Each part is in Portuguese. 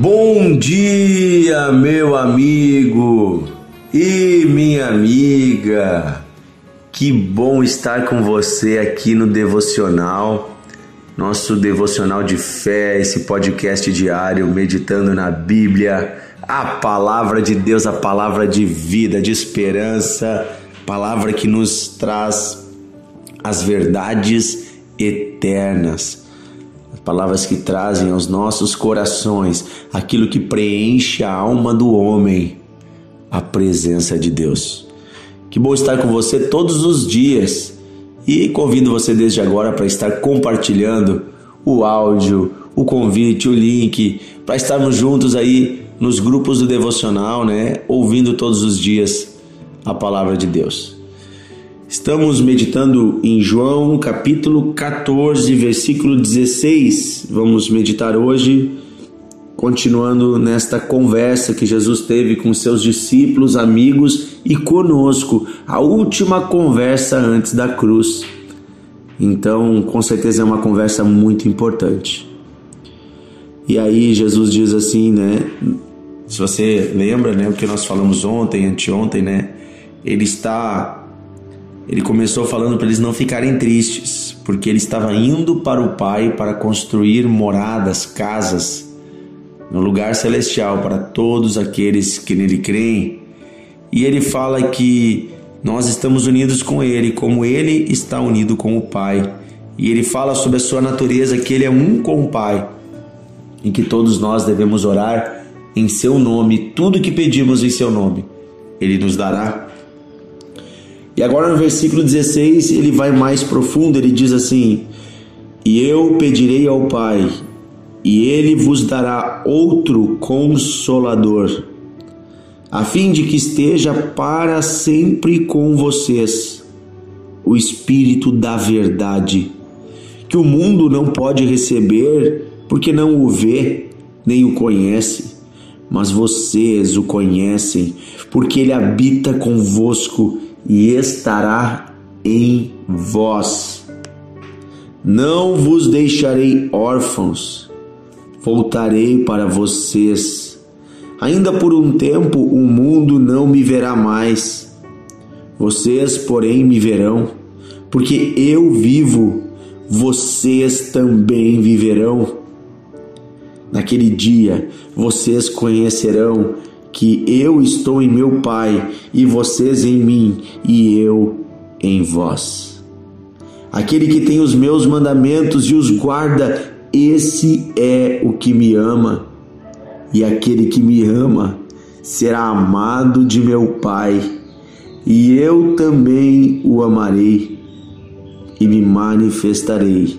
Bom dia, meu amigo e minha amiga. Que bom estar com você aqui no devocional, nosso devocional de fé, esse podcast diário meditando na Bíblia, a palavra de Deus, a palavra de vida, de esperança, palavra que nos traz as verdades eternas palavras que trazem aos nossos corações aquilo que preenche a alma do homem, a presença de Deus. Que bom estar com você todos os dias e convido você desde agora para estar compartilhando o áudio, o convite, o link, para estarmos juntos aí nos grupos do devocional, né? Ouvindo todos os dias a palavra de Deus. Estamos meditando em João capítulo 14, versículo 16. Vamos meditar hoje, continuando nesta conversa que Jesus teve com seus discípulos, amigos e conosco, a última conversa antes da cruz. Então, com certeza é uma conversa muito importante. E aí Jesus diz assim, né? Se você lembra, né, o que nós falamos ontem, anteontem, né? Ele está ele começou falando para eles não ficarem tristes, porque ele estava indo para o Pai para construir moradas, casas, no lugar celestial para todos aqueles que nele creem. E ele fala que nós estamos unidos com ele, como ele está unido com o Pai. E ele fala sobre a sua natureza, que ele é um com o Pai, em que todos nós devemos orar em seu nome, tudo que pedimos em seu nome, ele nos dará. E agora no versículo 16 ele vai mais profundo, ele diz assim: E eu pedirei ao Pai, e ele vos dará outro consolador, a fim de que esteja para sempre com vocês, o Espírito da Verdade, que o mundo não pode receber, porque não o vê, nem o conhece mas vocês o conhecem, porque ele habita convosco e estará em vós. Não vos deixarei órfãos, voltarei para vocês. Ainda por um tempo o mundo não me verá mais. Vocês, porém, me verão, porque eu vivo, vocês também viverão. Naquele dia vocês conhecerão que eu estou em meu Pai e vocês em mim e eu em vós. Aquele que tem os meus mandamentos e os guarda, esse é o que me ama. E aquele que me ama será amado de meu Pai, e eu também o amarei e me manifestarei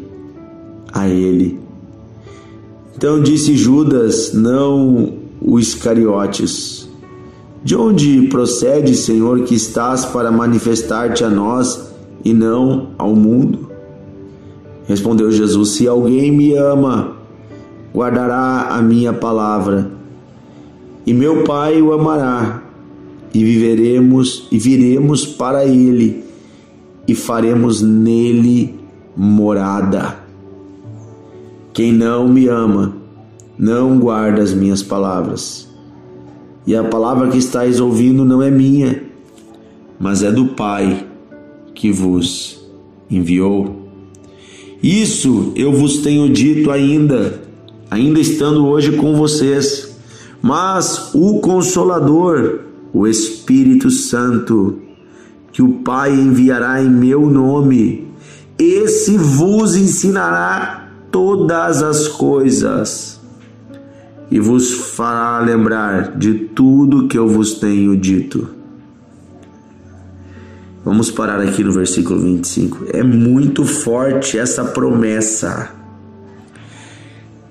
a ele. Então disse Judas, não o Iscariotes: De onde procede, Senhor, que estás para manifestar-te a nós e não ao mundo? Respondeu Jesus: Se alguém me ama, guardará a minha palavra, e meu Pai o amará, e viveremos e viremos para ele, e faremos nele morada. Quem não me ama, não guarda as minhas palavras. E a palavra que estáis ouvindo não é minha, mas é do Pai que vos enviou. Isso eu vos tenho dito ainda, ainda estando hoje com vocês. Mas o Consolador, o Espírito Santo, que o Pai enviará em meu nome, esse vos ensinará todas as coisas e vos fará lembrar de tudo que eu vos tenho dito. Vamos parar aqui no versículo 25. É muito forte essa promessa.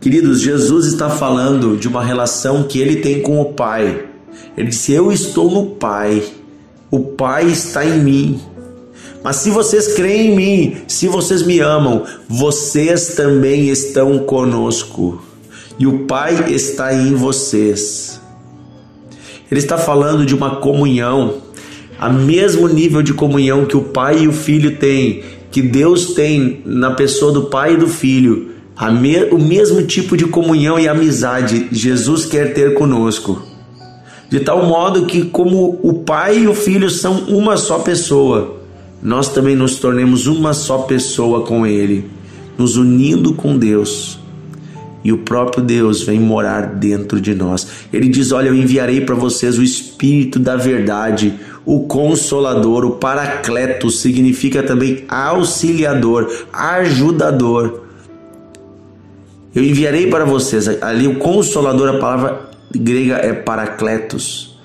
Queridos, Jesus está falando de uma relação que ele tem com o Pai. Ele disse: Eu estou no Pai, o Pai está em mim. Mas se vocês creem em mim, se vocês me amam, vocês também estão conosco e o Pai está em vocês. Ele está falando de uma comunhão, a mesmo nível de comunhão que o Pai e o Filho têm, que Deus tem na pessoa do Pai e do Filho, me, o mesmo tipo de comunhão e amizade Jesus quer ter conosco. De tal modo que, como o Pai e o Filho são uma só pessoa, nós também nos tornemos uma só pessoa com Ele, nos unindo com Deus. E o próprio Deus vem morar dentro de nós. Ele diz: Olha, eu enviarei para vocês o Espírito da Verdade, o Consolador, o Paracleto, significa também auxiliador, ajudador. Eu enviarei para vocês, ali o Consolador, a palavra grega é Paracletos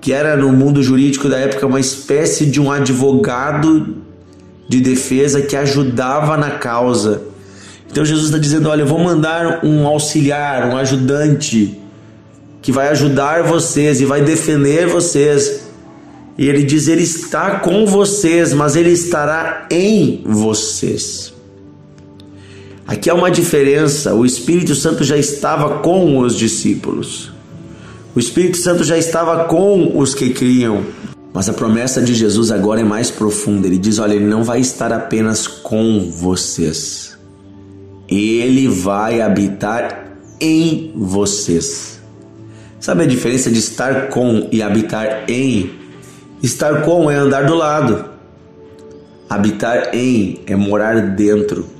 que era no mundo jurídico da época uma espécie de um advogado de defesa que ajudava na causa. Então Jesus está dizendo: Olha, eu vou mandar um auxiliar, um ajudante, que vai ajudar vocês e vai defender vocês. E ele diz: Ele está com vocês, mas ele estará em vocês. Aqui há uma diferença: o Espírito Santo já estava com os discípulos. O Espírito Santo já estava com os que criam. Mas a promessa de Jesus agora é mais profunda. Ele diz: Olha, Ele não vai estar apenas com vocês, Ele vai habitar em vocês. Sabe a diferença de estar com e habitar em? Estar com é andar do lado, habitar em é morar dentro.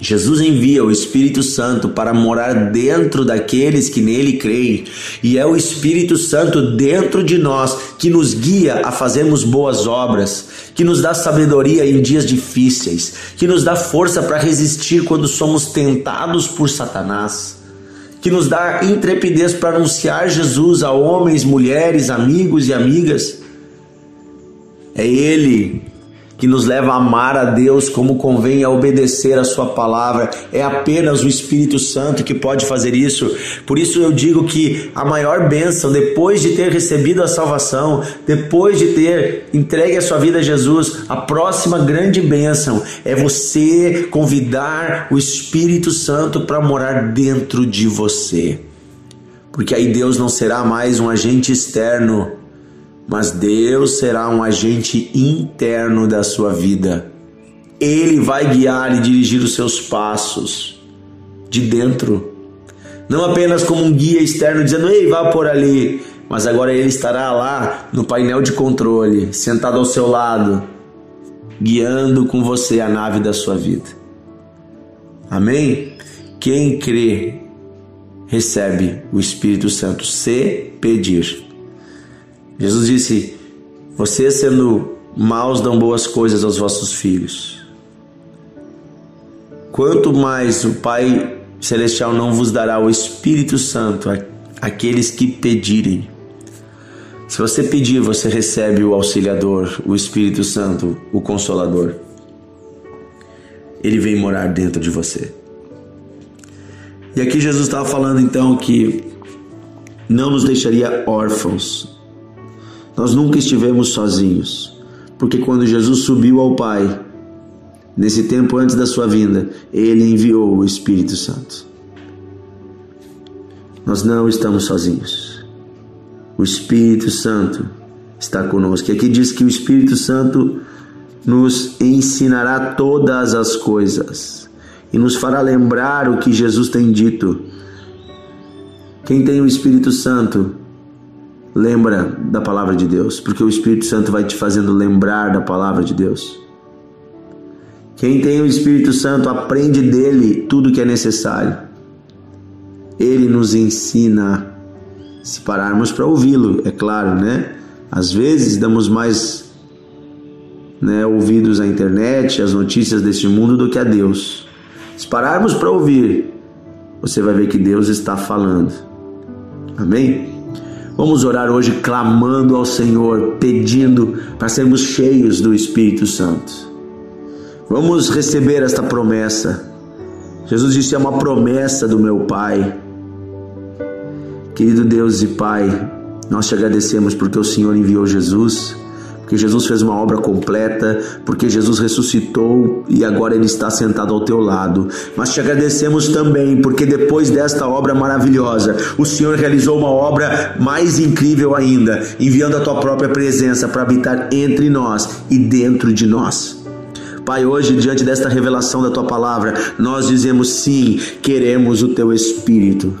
Jesus envia o Espírito Santo para morar dentro daqueles que nele creem, e é o Espírito Santo dentro de nós que nos guia a fazermos boas obras, que nos dá sabedoria em dias difíceis, que nos dá força para resistir quando somos tentados por Satanás, que nos dá intrepidez para anunciar Jesus a homens, mulheres, amigos e amigas. É Ele que nos leva a amar a Deus como convém a obedecer a Sua palavra. É apenas o Espírito Santo que pode fazer isso. Por isso eu digo que a maior bênção, depois de ter recebido a salvação, depois de ter entregue a sua vida a Jesus, a próxima grande bênção é você convidar o Espírito Santo para morar dentro de você. Porque aí Deus não será mais um agente externo mas Deus será um agente interno da sua vida. Ele vai guiar e dirigir os seus passos de dentro. Não apenas como um guia externo dizendo, ei, vá por ali, mas agora ele estará lá no painel de controle, sentado ao seu lado, guiando com você a nave da sua vida. Amém? Quem crê, recebe o Espírito Santo se pedir. Jesus disse: Vocês, sendo maus, dão boas coisas aos vossos filhos. Quanto mais o Pai Celestial não vos dará o Espírito Santo àqueles que pedirem. Se você pedir, você recebe o auxiliador, o Espírito Santo, o consolador. Ele vem morar dentro de você. E aqui Jesus estava falando então que não nos deixaria órfãos, nós nunca estivemos sozinhos, porque quando Jesus subiu ao Pai, nesse tempo antes da sua vinda, ele enviou o Espírito Santo. Nós não estamos sozinhos. O Espírito Santo está conosco. E aqui diz que o Espírito Santo nos ensinará todas as coisas e nos fará lembrar o que Jesus tem dito. Quem tem o Espírito Santo lembra da palavra de Deus, porque o Espírito Santo vai te fazendo lembrar da palavra de Deus. Quem tem o Espírito Santo aprende dele tudo que é necessário. Ele nos ensina, se pararmos para ouvi-lo, é claro, né? Às vezes damos mais né, ouvidos à internet, às notícias deste mundo do que a Deus. Se pararmos para ouvir, você vai ver que Deus está falando. Amém? Vamos orar hoje clamando ao Senhor, pedindo para sermos cheios do Espírito Santo. Vamos receber esta promessa. Jesus disse: é uma promessa do meu Pai. Querido Deus e Pai, nós te agradecemos porque o Senhor enviou Jesus porque Jesus fez uma obra completa, porque Jesus ressuscitou e agora ele está sentado ao teu lado. Mas te agradecemos também porque depois desta obra maravilhosa, o Senhor realizou uma obra mais incrível ainda, enviando a tua própria presença para habitar entre nós e dentro de nós. Pai, hoje, diante desta revelação da tua palavra, nós dizemos sim, queremos o teu Espírito.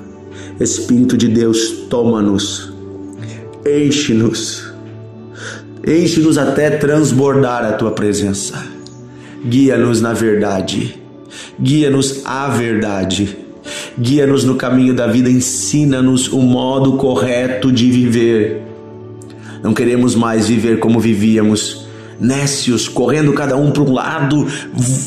Espírito de Deus, toma-nos, enche-nos, enche-nos até transbordar a tua presença. Guia-nos na verdade, guia-nos à verdade, guia-nos no caminho da vida, ensina-nos o modo correto de viver. Não queremos mais viver como vivíamos nécios, correndo cada um para um lado,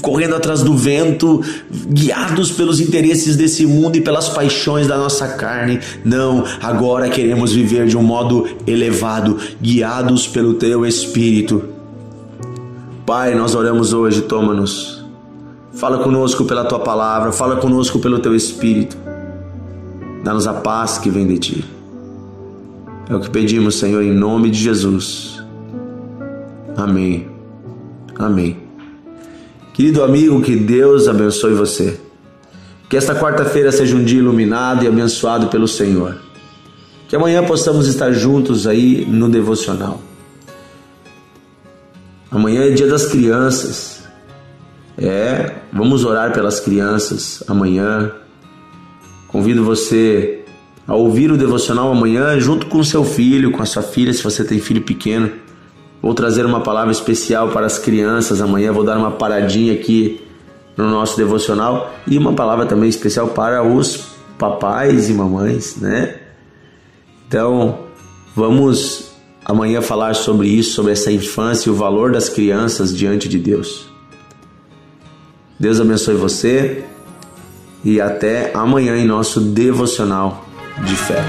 correndo atrás do vento, guiados pelos interesses desse mundo e pelas paixões da nossa carne. Não, agora queremos viver de um modo elevado, guiados pelo teu Espírito. Pai, nós oramos hoje, toma-nos. Fala conosco pela tua palavra, fala conosco pelo teu Espírito. Dá-nos a paz que vem de ti. É o que pedimos, Senhor, em nome de Jesus. Amém. Amém. Querido amigo, que Deus abençoe você. Que esta quarta-feira seja um dia iluminado e abençoado pelo Senhor. Que amanhã possamos estar juntos aí no devocional. Amanhã é dia das crianças. É, vamos orar pelas crianças amanhã. Convido você a ouvir o devocional amanhã junto com seu filho, com a sua filha, se você tem filho pequeno. Vou trazer uma palavra especial para as crianças amanhã. Vou dar uma paradinha aqui no nosso devocional e uma palavra também especial para os papais e mamães, né? Então, vamos amanhã falar sobre isso, sobre essa infância e o valor das crianças diante de Deus. Deus abençoe você e até amanhã em nosso devocional de fé.